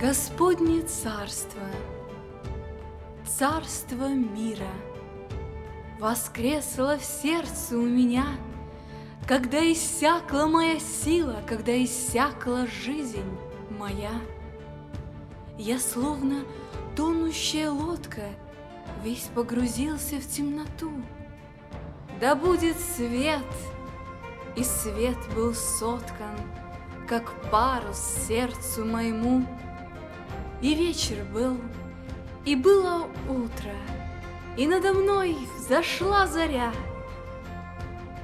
Господне царство, царство мира Воскресло в сердце у меня, Когда иссякла моя сила, Когда иссякла жизнь моя. Я словно тонущая лодка Весь погрузился в темноту. Да будет свет, и свет был соткан, Как парус сердцу моему, и вечер был, и было утро, И надо мной взошла заря.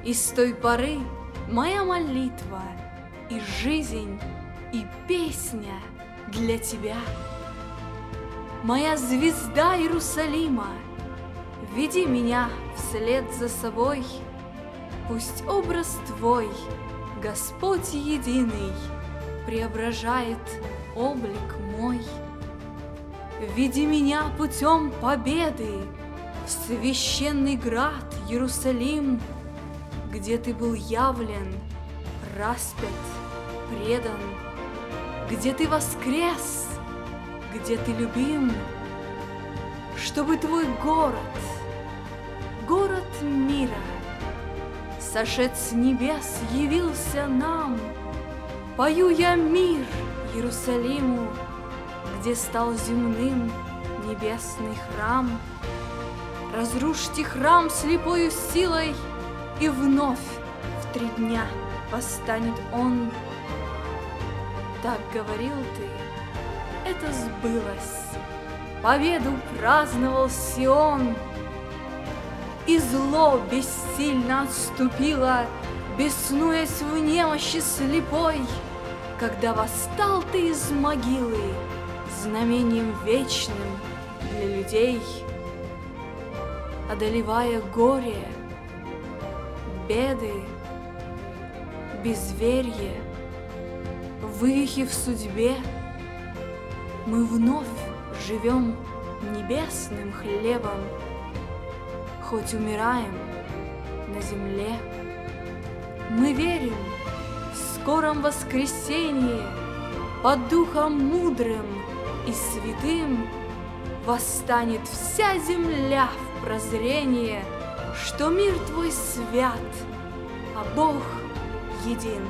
И с той поры моя молитва И жизнь, и песня для тебя. Моя звезда Иерусалима, Веди меня вслед за собой, Пусть образ твой, Господь единый, Преображает облик мой. Веди меня путем победы В священный град Иерусалим, Где ты был явлен, распят, предан, Где ты воскрес, где ты любим, Чтобы твой город, город мира, Сошед с небес явился нам. Пою я мир Иерусалиму, где стал земным небесный храм. Разрушьте храм слепою силой, и вновь в три дня восстанет он. Так говорил ты, это сбылось, победу праздновал Сион. И зло бессильно отступило, беснуясь в немощи слепой, Когда восстал ты из могилы, знамением вечным для людей, одолевая горе, беды, безверие, вывихи в судьбе, мы вновь живем небесным хлебом, хоть умираем на земле. Мы верим в скором воскресенье под духом мудрым и святым восстанет вся земля в прозрение, что мир твой свят, а Бог един.